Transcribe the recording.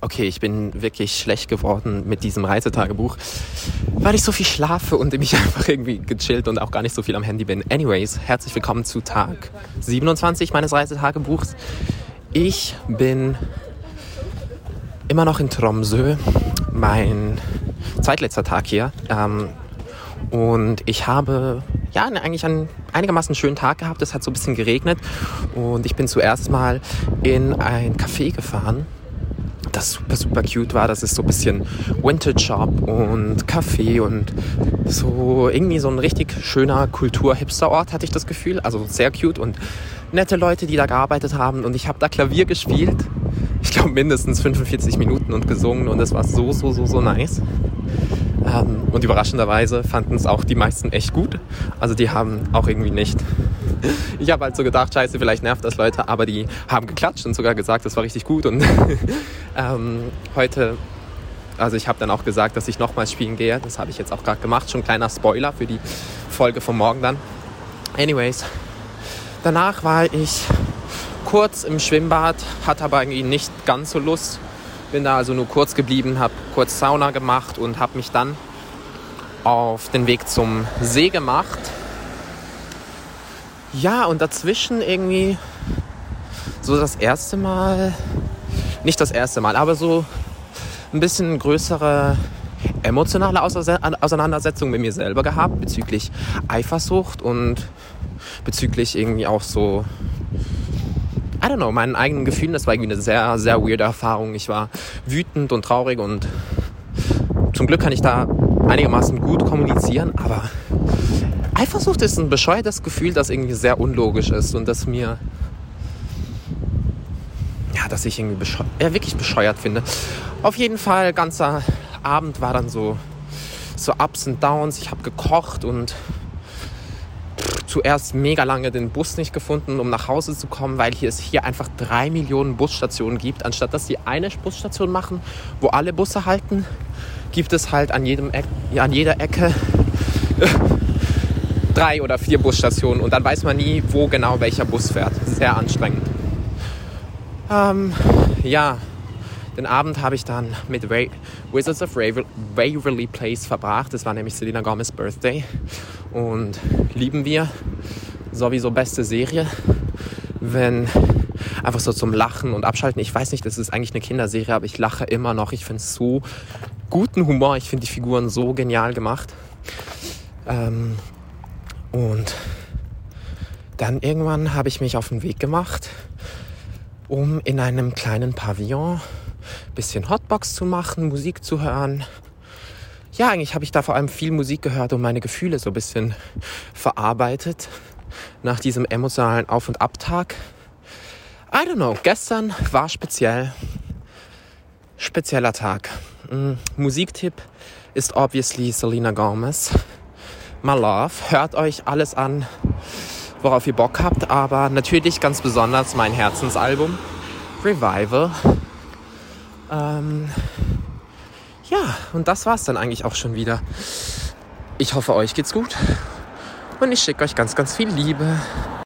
okay, ich bin wirklich schlecht geworden mit diesem Reisetagebuch, weil ich so viel schlafe und mich einfach irgendwie gechillt und auch gar nicht so viel am Handy bin. Anyways, herzlich willkommen zu Tag 27 meines Reisetagebuchs. Ich bin immer noch in Tromsø, mein zweitletzter Tag hier. Ähm, und ich habe ja eigentlich einen einigermaßen schönen Tag gehabt. Es hat so ein bisschen geregnet und ich bin zuerst mal in ein Café gefahren das super, super cute war. Das ist so ein bisschen Vintage Shop und Café und so irgendwie so ein richtig schöner Kultur-Hipster-Ort, hatte ich das Gefühl. Also sehr cute und nette Leute, die da gearbeitet haben. Und ich habe da Klavier gespielt. Ich glaube mindestens 45 Minuten und gesungen und es war so, so, so, so nice. Ähm, und überraschenderweise fanden es auch die meisten echt gut. Also die haben auch irgendwie nicht ich habe halt so gedacht, scheiße, vielleicht nervt das Leute, aber die haben geklatscht und sogar gesagt, das war richtig gut. Und ähm, heute, also ich habe dann auch gesagt, dass ich nochmal spielen gehe. Das habe ich jetzt auch gerade gemacht. Schon ein kleiner Spoiler für die Folge von morgen dann. Anyways, danach war ich kurz im Schwimmbad, hatte aber irgendwie nicht ganz so Lust. Bin da also nur kurz geblieben, habe kurz Sauna gemacht und habe mich dann auf den Weg zum See gemacht ja, und dazwischen irgendwie so das erste Mal, nicht das erste Mal, aber so ein bisschen größere emotionale Auseinandersetzung mit mir selber gehabt bezüglich Eifersucht und bezüglich irgendwie auch so, I don't know, meinen eigenen Gefühlen. Das war irgendwie eine sehr, sehr weirde Erfahrung. Ich war wütend und traurig und zum Glück kann ich da einigermaßen gut kommunizieren, aber Eifersucht ist ein bescheuertes Gefühl, das irgendwie sehr unlogisch ist und das mir, ja, dass ich irgendwie ja, wirklich bescheuert finde. Auf jeden Fall, ganzer Abend war dann so, so Ups und Downs. Ich habe gekocht und zuerst mega lange den Bus nicht gefunden, um nach Hause zu kommen, weil hier es hier einfach drei Millionen Busstationen gibt. Anstatt dass sie eine Busstation machen, wo alle Busse halten, gibt es halt an, jedem Eck, an jeder Ecke drei oder vier Busstationen und dann weiß man nie, wo genau welcher Bus fährt. Sehr anstrengend. Ähm, ja, den Abend habe ich dann mit Ray Wizards of Waverly Place verbracht. Das war nämlich Selena Gomez Birthday. Und lieben wir. Sowieso beste Serie. Wenn einfach so zum Lachen und Abschalten. Ich weiß nicht, das ist eigentlich eine Kinderserie, aber ich lache immer noch. Ich finde es so guten Humor. Ich finde die Figuren so genial gemacht. Ähm, und dann irgendwann habe ich mich auf den Weg gemacht, um in einem kleinen Pavillon ein bisschen Hotbox zu machen, Musik zu hören. Ja, eigentlich habe ich da vor allem viel Musik gehört und meine Gefühle so ein bisschen verarbeitet nach diesem emotionalen Auf- und Abtag. I don't know, gestern war speziell. Spezieller Tag. Mm, Musiktipp ist obviously Selena Gomez. My Love. Hört euch alles an, worauf ihr Bock habt, aber natürlich ganz besonders mein Herzensalbum Revival. Ähm, ja, und das war's dann eigentlich auch schon wieder. Ich hoffe, euch geht's gut und ich schicke euch ganz, ganz viel Liebe.